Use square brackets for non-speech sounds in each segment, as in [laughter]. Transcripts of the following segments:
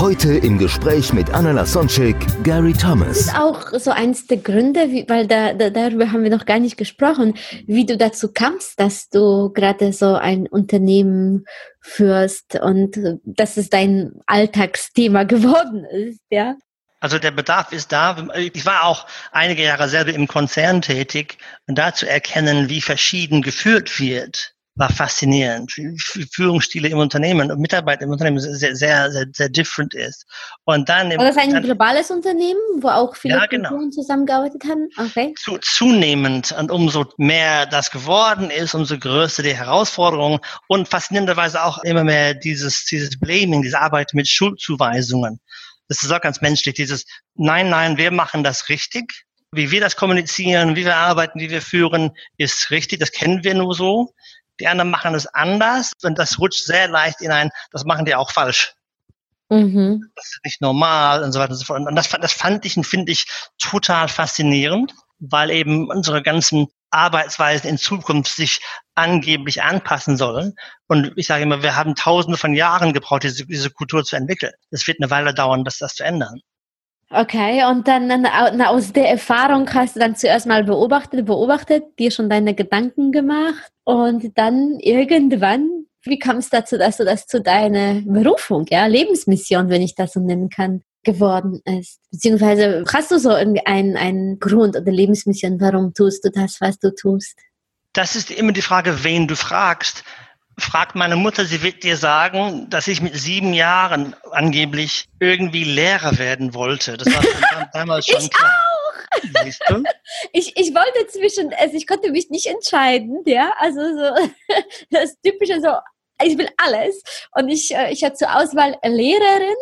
Heute im Gespräch mit Anna Lasonczek, Gary Das Thomas. ist auch so eins der Gründe, wie, weil da, da, darüber haben wir noch gar nicht gesprochen, wie du dazu kamst, dass du gerade so ein Unternehmen führst und dass es dein Alltagsthema [laughs] geworden ist, ja? Also der Bedarf ist da. Ich war auch einige Jahre selber im Konzern tätig und da zu erkennen, wie verschieden geführt wird, war faszinierend. Wie Führungsstile im Unternehmen und Mitarbeiter im Unternehmen sehr, sehr, sehr, sehr different ist. Und dann, War das ein dann globales Unternehmen, wo auch viele Ja, genau. Kulturen zusammengearbeitet haben? Okay. zu, zunehmend und umso mehr das geworden ist, umso größer die Herausforderung und faszinierenderweise auch immer mehr dieses, dieses Blaming, diese Arbeit mit Schuldzuweisungen. Das ist auch ganz menschlich, dieses Nein, nein, wir machen das richtig. Wie wir das kommunizieren, wie wir arbeiten, wie wir führen, ist richtig. Das kennen wir nur so. Die anderen machen es anders und das rutscht sehr leicht in ein, das machen die auch falsch. Mhm. Das ist nicht normal und so weiter und so fort. Und das, fand- das fand ich und finde ich total faszinierend, weil eben unsere ganzen Arbeitsweisen in Zukunft sich angeblich anpassen sollen. Und ich sage immer, wir haben tausende von Jahren gebraucht, diese, diese Kultur zu entwickeln. Es wird eine Weile dauern, das, das zu ändern. Okay, und dann aus der Erfahrung hast du dann zuerst mal beobachtet, beobachtet, dir schon deine Gedanken gemacht und dann irgendwann, wie kam es dazu, dass du das zu deiner Berufung, ja, Lebensmission, wenn ich das so nennen kann, geworden ist? Beziehungsweise hast du so irgendeinen einen Grund oder Lebensmission, warum tust du das, was du tust? Das ist immer die Frage, wen du fragst. Frag meine Mutter, sie wird dir sagen, dass ich mit sieben Jahren angeblich irgendwie Lehrer werden wollte. Das war schon damals schon Ich klar. Siehst du? [laughs] Ich, ich wollte zwischen, also ich konnte mich nicht entscheiden, ja, also so [laughs] das typische so, ich will alles und ich, äh, ich hatte zur Auswahl Lehrerin,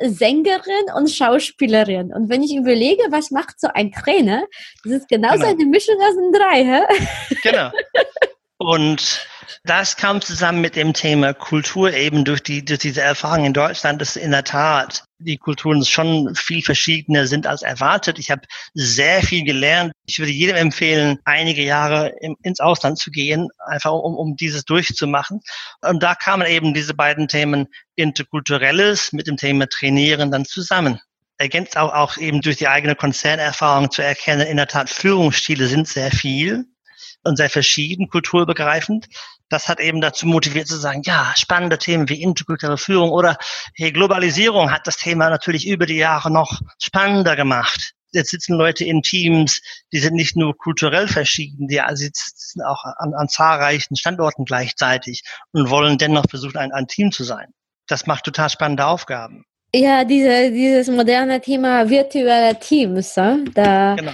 Sängerin und Schauspielerin und wenn ich überlege, was macht so ein Trainer, das ist genauso Genau. eine Mischung aus den drei, hä? Genau. [laughs] Und das kam zusammen mit dem Thema Kultur eben durch die durch diese Erfahrung in Deutschland, dass in der Tat die Kulturen schon viel verschiedener sind als erwartet. Ich habe sehr viel gelernt. Ich würde jedem empfehlen, einige Jahre im, ins Ausland zu gehen, einfach um, um dieses durchzumachen. Und da kamen eben diese beiden Themen Interkulturelles mit dem Thema Trainieren dann zusammen ergänzt auch, auch eben durch die eigene Konzernerfahrung zu erkennen, in der Tat Führungsstile sind sehr viel und sehr verschieden, kulturübergreifend. Das hat eben dazu motiviert zu sagen, ja, spannende Themen wie interkulturelle Führung oder hey, Globalisierung hat das Thema natürlich über die Jahre noch spannender gemacht. Jetzt sitzen Leute in Teams, die sind nicht nur kulturell verschieden, die sitzen auch an, an zahlreichen Standorten gleichzeitig und wollen dennoch versuchen, ein, ein Team zu sein. Das macht total spannende Aufgaben. Ja, diese, dieses moderne Thema virtuelle Teams, da, Genau.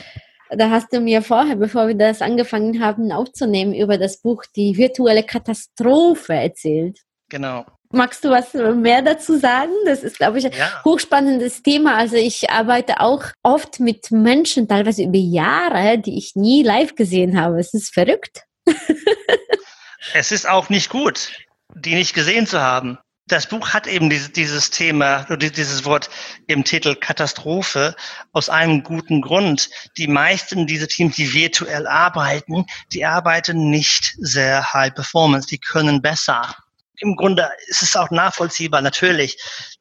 Da hast du mir vorher, bevor wir das angefangen haben aufzunehmen, über das Buch Die virtuelle Katastrophe erzählt. Genau. Magst du was mehr dazu sagen? Das ist, glaube ich, ein Ja. hochspannendes Thema. Also ich arbeite auch oft mit Menschen, teilweise über Jahre, die ich nie live gesehen habe. Es ist verrückt. [laughs] Es ist auch nicht gut, die nicht gesehen zu haben. Das Buch hat eben dieses, dieses Thema, dieses Wort im Titel Katastrophe aus einem guten Grund. Die meisten dieser Teams, die virtuell arbeiten, die arbeiten nicht sehr high performance, die können besser. Im Grunde ist es auch nachvollziehbar, natürlich.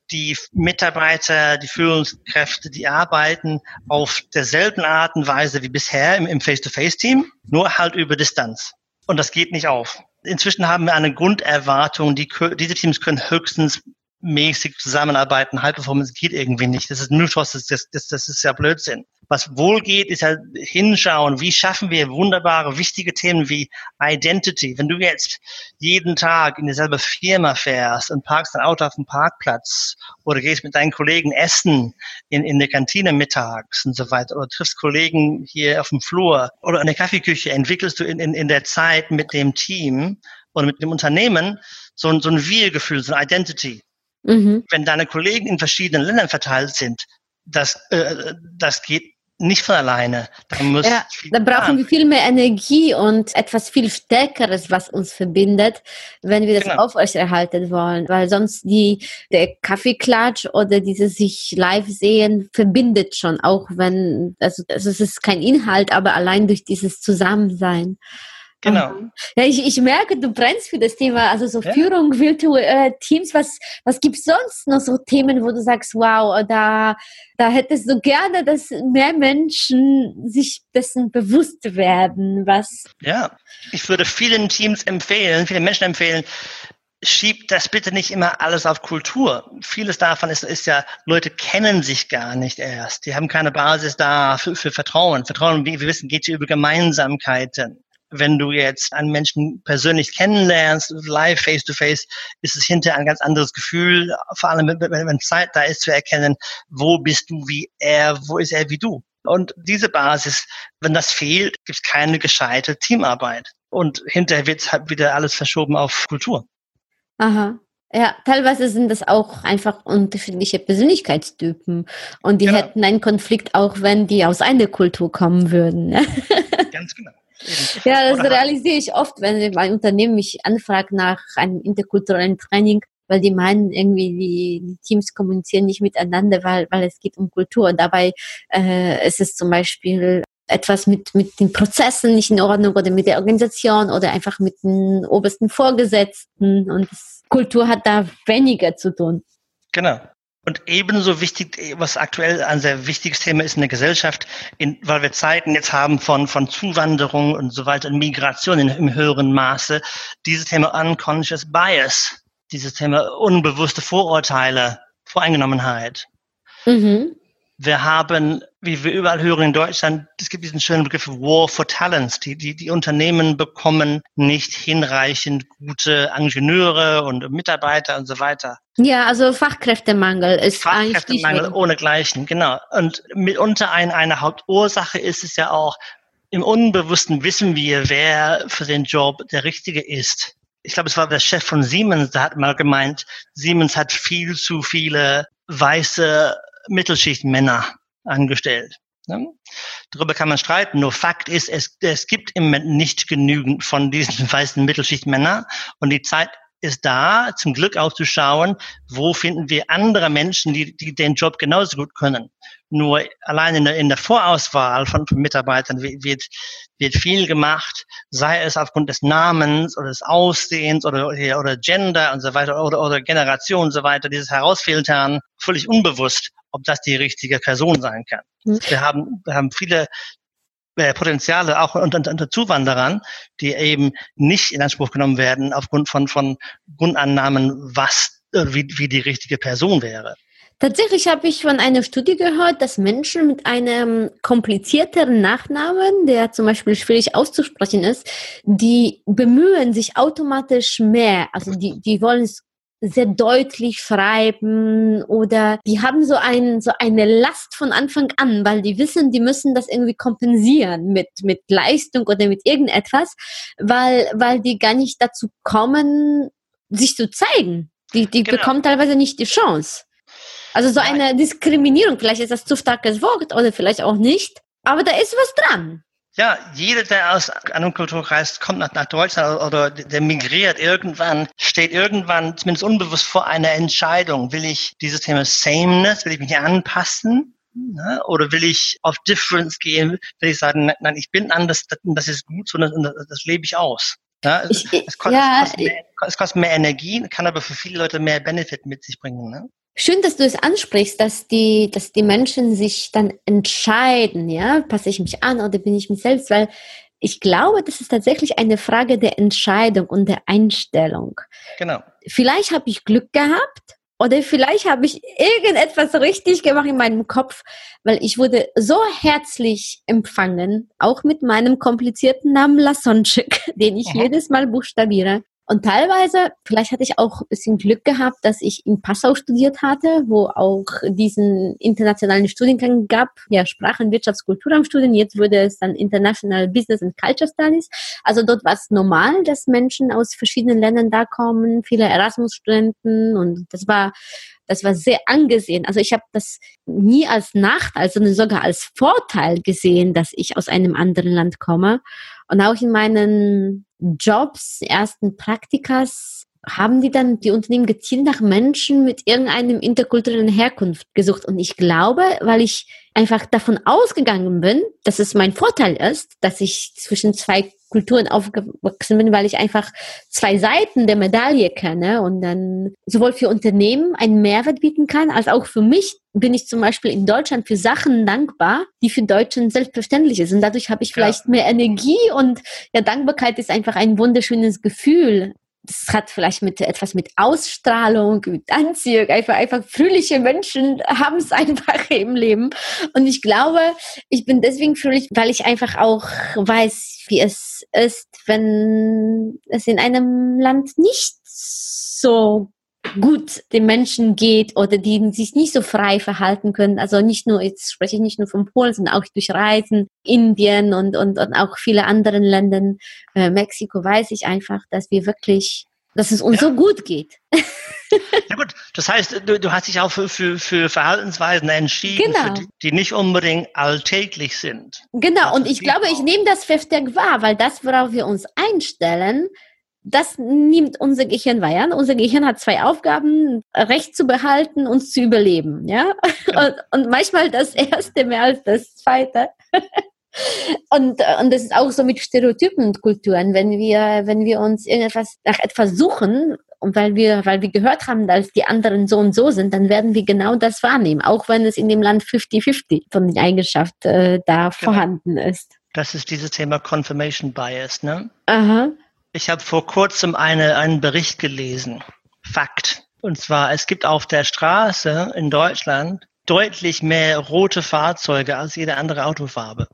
Die Mitarbeiter, die Führungskräfte, die arbeiten auf derselben Art und Weise wie bisher im Face-to-Face-Team, nur halt über Distanz. Und das geht nicht auf. Inzwischen haben wir eine Grunderwartung, die, diese Teams können höchstens mäßig zusammenarbeiten. High Performance geht irgendwie nicht. Das ist Mythos, das, das, das ist ja Blödsinn. Was wohl geht, ist ja hinschauen, wie schaffen wir wunderbare, wichtige Themen wie Identity. Wenn du jetzt jeden Tag in dieselbe Firma fährst und parkst dein Auto auf dem Parkplatz oder gehst mit deinen Kollegen essen in, in der Kantine mittags und so weiter oder triffst Kollegen hier auf dem Flur oder in der Kaffeeküche, entwickelst du in, in, in der Zeit mit dem Team oder mit dem Unternehmen so ein, so ein Wir-Gefühl, so ein Identity. Mhm. Wenn deine Kollegen in verschiedenen Ländern verteilt sind, das, äh, das geht nicht von alleine. Da, muss ja, da brauchen wir viel mehr Energie und etwas viel Stärkeres, was uns verbindet, wenn wir das genau. aufrechterhalten wollen. Weil sonst die, der Kaffeeklatsch oder dieses sich live sehen verbindet schon, auch wenn, also, also es ist kein Inhalt, aber allein durch dieses Zusammensein. Genau. Ja, ich, ich merke, du brennst für das Thema, also so ja. Führung, virtuelle äh, Teams. Was, was gibt es sonst noch so Themen, wo du sagst, wow, da, da hättest du gerne, dass mehr Menschen sich dessen bewusst werden, was. Ja, ich würde vielen Teams empfehlen, vielen Menschen empfehlen, schiebt das bitte nicht immer alles auf Kultur. Vieles davon ist, ist ja, Leute kennen sich gar nicht erst. Die haben keine Basis da für, für Vertrauen. Vertrauen, wie wir wissen, geht hier über Gemeinsamkeiten wenn du jetzt einen Menschen persönlich kennenlernst, live, face to face, ist es hinterher ein ganz anderes Gefühl, vor allem wenn, Zeit da ist zu erkennen, wo bist du wie er, wo ist er wie du. Und diese Basis, wenn das fehlt, gibt es keine gescheite Teamarbeit. Und hinterher wird halt wieder alles verschoben auf Kultur. Aha. Ja, teilweise sind das auch einfach unterschiedliche Persönlichkeitstypen und die genau. hätten einen Konflikt auch, wenn die aus einer Kultur kommen würden. Ne? Ganz genau. Ja, das realisiere ich oft, wenn ein Unternehmen mich anfragt nach einem interkulturellen Training, weil die meinen irgendwie, die, die Teams kommunizieren nicht miteinander, weil, weil es geht um Kultur. Und dabei äh, ist es zum Beispiel etwas mit, mit den Prozessen nicht in Ordnung oder mit der Organisation oder einfach mit den obersten Vorgesetzten. Und Kultur hat da weniger zu tun. Genau. Und ebenso wichtig, was aktuell ein sehr wichtiges Thema ist in der Gesellschaft, in, weil wir Zeiten jetzt haben von, von Zuwanderung und so weiter und Migration in, im höheren Maße, dieses Thema Unconscious Bias, dieses Thema unbewusste Vorurteile, Voreingenommenheit. Mhm. Wir haben, wie wir überall hören in Deutschland, es gibt diesen schönen Begriff War for Talents. Die, die, die Unternehmen bekommen nicht hinreichend gute Ingenieure und Mitarbeiter und so weiter. Ja, also Fachkräftemangel ist Fachkräftemangel ohne Gleichen, genau. Und mitunter ein, eine Hauptursache ist es ja auch, im Unbewussten wissen wir, wer für den Job der Richtige ist. Ich glaube, es war der Chef von Siemens, der hat mal gemeint, Siemens hat viel zu viele weiße Mittelschichtmänner angestellt. Ne? Darüber kann man streiten. Nur Fakt ist, es, es gibt im Moment nicht genügend von diesen [laughs] weißen Mittelschichtmännern und die Zeit ist da, zum Glück auch zu schauen, wo finden wir andere Menschen, die, die den Job genauso gut können. Nur allein in der, in der Vorauswahl von, von Mitarbeitern wird, wird viel gemacht, sei es aufgrund des Namens oder des Aussehens oder, oder Gender und so weiter oder, oder Generation und so weiter, dieses Herausfiltern, völlig unbewusst, ob das die richtige Person sein kann. Mhm. Wir haben, wir haben viele äh, Potenziale auch unter, unter Zuwanderern, die eben nicht in Anspruch genommen werden aufgrund von, von Grundannahmen, was, äh, wie, wie die richtige Person wäre. Tatsächlich habe ich von einer Studie gehört, dass Menschen mit einem komplizierteren Nachnamen, der zum Beispiel schwierig auszusprechen ist, die bemühen sich automatisch mehr. Also die, die wollen es sehr deutlich schreiben oder die haben so, ein, so eine Last von Anfang an, weil die wissen, die müssen das irgendwie kompensieren mit, mit Leistung oder mit irgendetwas, weil, weil die gar nicht dazu kommen, sich zu zeigen. Die, die genau. bekommen teilweise nicht die Chance. Also so eine Diskriminierung, vielleicht ist das zu starkes Wort oder vielleicht auch nicht, aber da ist was dran. Ja, jeder, der aus einem Kulturkreis kommt nach, nach Deutschland oder der migriert irgendwann, steht irgendwann zumindest unbewusst vor einer Entscheidung. Will ich dieses Thema Sameness, will ich mich anpassen? Ne? Oder will ich auf Difference gehen? Will ich sagen, nein, ich bin anders, das ist gut, sondern das, das lebe ich aus. Ja, ich, es, kostet, ja, es, kostet mehr, es, kostet, mehr, Energie, kann aber für viele Leute mehr Benefit mit sich bringen. Ne? Schön, dass du es ansprichst, dass die, dass die Menschen sich dann entscheiden, ja, passe ich mich an oder bin ich mich selbst, weil ich glaube, das ist tatsächlich eine Frage der Entscheidung und der Einstellung. Genau. Vielleicht habe ich Glück gehabt oder vielleicht habe ich irgendetwas richtig gemacht in meinem Kopf, weil ich wurde so herzlich empfangen, auch mit meinem komplizierten Namen Lasonczyk, [laughs] den ich Aha. jedes Mal buchstabiere. Und teilweise, vielleicht hatte ich auch ein bisschen Glück gehabt, dass ich in Passau studiert hatte, wo auch diesen internationalen Studiengang gab, ja, Sprachen, Wirtschafts, Kulturamtsstudien. Jetzt wurde es dann International Business and Culture Studies. Also dort war es normal, dass Menschen aus verschiedenen Ländern da kommen, viele Erasmus-Studenten und das war das war sehr angesehen. Also ich habe das nie als Nachteil, sondern sogar als Vorteil gesehen, dass ich aus einem anderen Land komme. Und auch in meinen Jobs, ersten Praktikas, haben die dann die Unternehmen gezielt nach Menschen mit irgendeinem interkulturellen Herkunft gesucht. Und ich glaube, weil ich einfach davon ausgegangen bin, dass es mein Vorteil ist, dass ich zwischen zwei Kulturen aufgewachsen bin, weil ich einfach zwei Seiten der Medaille kenne und dann sowohl für Unternehmen einen Mehrwert bieten kann, als auch für mich bin ich zum Beispiel in Deutschland für Sachen dankbar, die für Deutschen selbstverständlich sind. Und dadurch habe ich vielleicht ja. mehr Energie und ja, Dankbarkeit ist einfach ein wunderschönes Gefühl das hat vielleicht mit etwas mit Ausstrahlung, mit Anziehung, einfach, einfach fröhliche Menschen haben es [laughs] einfach im Leben. Und ich glaube, ich bin deswegen fröhlich, weil ich einfach auch weiß, wie es ist, wenn es in einem Land nicht so gut den Menschen geht oder die sich nicht so frei verhalten können. Also nicht nur, jetzt spreche ich nicht nur von Polen, sondern auch durch Reisen, Indien und, und, und auch viele anderen Ländern, äh, Mexiko, weiß ich einfach, dass wir wirklich, dass es uns ja. so gut geht. [laughs] Ja gut, das heißt, du, du hast dich auch für, für, für Verhaltensweisen entschieden, genau. die, die, nicht unbedingt alltäglich sind. Genau, und ich glaube, ich nehme das verstärkt wahr, weil das, worauf wir uns einstellen, das nimmt unser Gehirn wahr. Unser Gehirn hat zwei Aufgaben, Recht zu behalten und zu überleben. Ja? ja. [laughs] Und, und, manchmal das erste mehr als das zweite. [laughs] und, und das ist auch so mit Stereotypen und Kulturen. Wenn wir, wenn wir uns irgendetwas nach etwas suchen, und weil wir, weil wir gehört haben, dass die anderen so und so sind, dann werden wir genau das wahrnehmen, auch wenn es in dem Land 50-50 von den Eigenschaften äh, da genau. vorhanden ist. Das ist dieses Thema Confirmation Bias, ne? Aha. Ich habe vor kurzem eine, einen Bericht gelesen. Fakt. Und zwar, es gibt auf der Straße in Deutschland deutlich mehr rote Fahrzeuge als jede andere Autofarbe.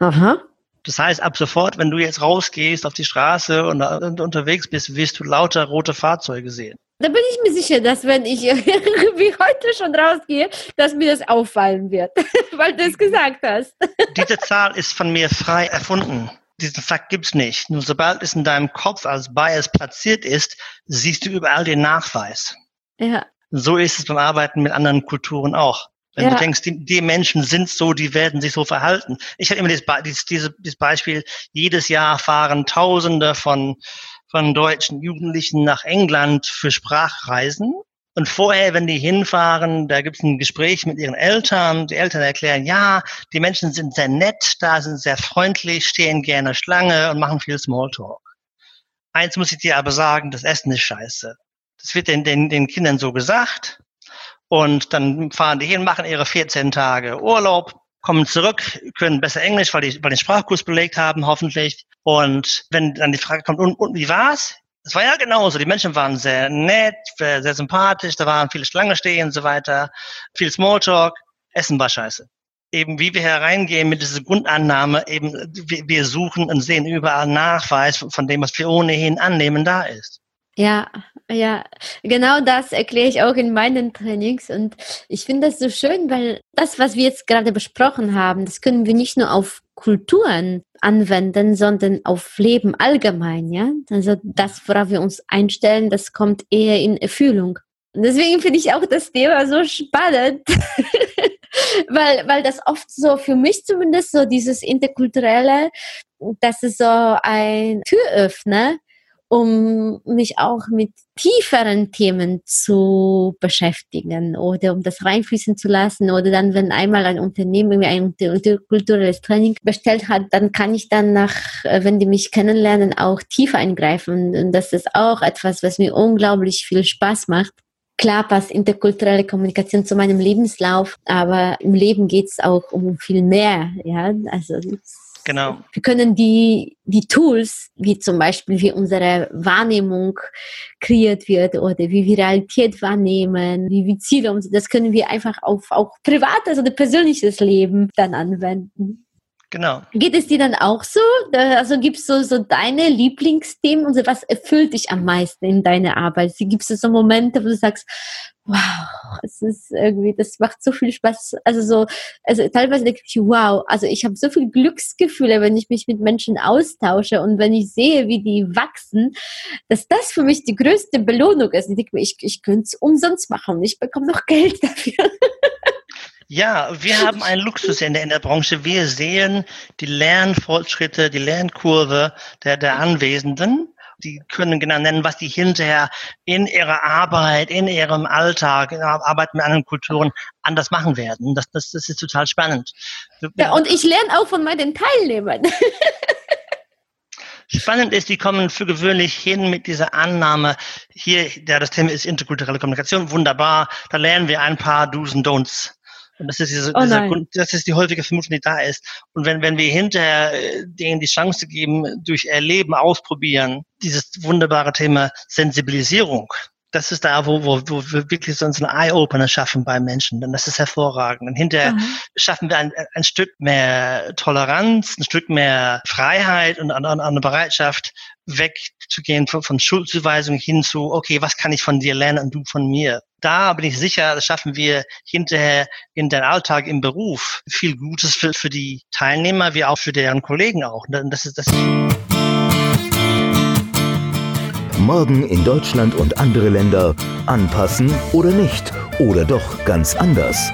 Aha. Das heißt, ab sofort, wenn du jetzt rausgehst auf die Straße und, und unterwegs bist, wirst du lauter rote Fahrzeuge sehen. Da bin ich mir sicher, dass wenn ich [laughs] wie heute schon rausgehe, dass mir das auffallen wird, [laughs] weil du es gesagt hast. Diese Zahl ist von mir frei erfunden diesen Fakt gibt's nicht. Nur sobald es in deinem Kopf als Bias platziert ist, siehst du überall den Nachweis. Ja. So ist es beim Arbeiten mit anderen Kulturen auch. Wenn ja. du denkst, die, die, Menschen sind so, die werden sich so verhalten. Ich habe immer dieses, dieses, dieses Beispiel, jedes Jahr fahren Tausende von, von deutschen Jugendlichen nach England für Sprachreisen und vorher, wenn die hinfahren, da gibt es ein Gespräch mit ihren Eltern. Die Eltern erklären, ja, die Menschen sind sehr nett, da sind sehr freundlich, stehen gerne Schlange und machen viel Smalltalk. Eins muss ich dir aber sagen, das Essen ist scheiße. Das wird den, den, den Kindern so gesagt. Und dann fahren die hin, machen ihre 14 Tage Urlaub, kommen zurück, können besser Englisch, weil die, weil den Sprachkurs belegt haben, hoffentlich. Und wenn dann die Frage kommt, und, und wie war's? Es war ja genauso. Die Menschen waren sehr nett, sehr sympathisch, da waren viele Schlangen stehen und so weiter, viel Smalltalk. Essen war scheiße. Eben wie wir hereingehen mit dieser Grundannahme, eben wir suchen und sehen überall Nachweis von dem, was wir ohnehin annehmen, da ist. Ja, ja, genau das erkläre ich auch in meinen Trainings und ich finde das so schön, weil das, was wir jetzt gerade besprochen haben, das können wir nicht nur auf Kulturen anwenden, sondern auf Leben allgemein, ja. Also das, worauf wir uns einstellen, das kommt eher in Erfüllung. Und deswegen finde ich auch das Thema so spannend, [laughs] weil, weil das oft so für mich zumindest so dieses interkulturelle, das ist so ein Türöffner um mich auch mit tieferen Themen zu beschäftigen oder um das reinfließen zu lassen. Oder dann, wenn einmal ein Unternehmen ein kulturelles Training bestellt hat, dann kann ich dann nach, äh, wenn die mich kennenlernen, auch tiefer eingreifen. Und das ist auch etwas, was mir unglaublich viel Spaß macht. Klar passt interkulturelle Kommunikation zu meinem Lebenslauf, aber im Leben geht es auch um viel mehr, ja, also Genau. Wir können die, die Tools, wie zum Beispiel wie unsere Wahrnehmung kreiert wird oder wie wir Realität wahrnehmen, wie wir Ziele, das können wir einfach auf auch privates oder persönliches Leben dann anwenden. Genau. Geht es dir dann auch so? Also gibt es so, so deine Lieblingsthemen und so, was erfüllt dich am meisten in deiner Arbeit? Gibt es so Momente, wo du sagst, wow, es ist irgendwie, das macht so viel Spaß. Also so, also teilweise denke ich, wow, also ich habe so viel Glücksgefühle, wenn ich mich mit Menschen austausche und wenn ich sehe, wie die wachsen, dass das für mich die größte Belohnung ist. Ich denke mir, ich, ich könnte es umsonst machen ich bekomme noch [laughs] Geld dafür. Ja, wir haben einen Luxus in der, in der Branche. Wir sehen die Lernfortschritte, die Lernkurve der, der Anwesenden. Die können genau nennen, was die hinterher in ihrer Arbeit, in ihrem Alltag, in der Arbeit mit anderen Kulturen anders machen werden. Das, das, das ist total spannend. Ja, und ich lerne auch von meinen Teilnehmern. [laughs] Spannend ist, die kommen für gewöhnlich hin mit dieser Annahme, hier, ja, das Thema ist interkulturelle Kommunikation, wunderbar, da lernen wir ein paar Do's und Don'ts und das ist, diese, oh dieser Grund, das ist die häufige Vermutung, die da ist. Und wenn, wenn wir hinterher äh, denen die Chance geben, durch Erleben ausprobieren, dieses wunderbare Thema Sensibilisierung, das ist da, wo, wo, wo wir wirklich so einen Eye-Opener schaffen bei Menschen. Denn das ist hervorragend. Und hinterher mhm. schaffen wir ein, ein Stück mehr Toleranz, ein Stück mehr Freiheit und eine, Bereitschaft, wegzugehen von, von Schuldzuweisung hin zu, okay, was kann ich von dir lernen und du von mir? Da bin ich sicher, das schaffen wir hinterher in den Alltag im Beruf viel Gutes für, für die Teilnehmer, wie auch für deren Kollegen auch. Das ist das. Morgen in Deutschland und andere Länder anpassen oder nicht oder doch ganz anders.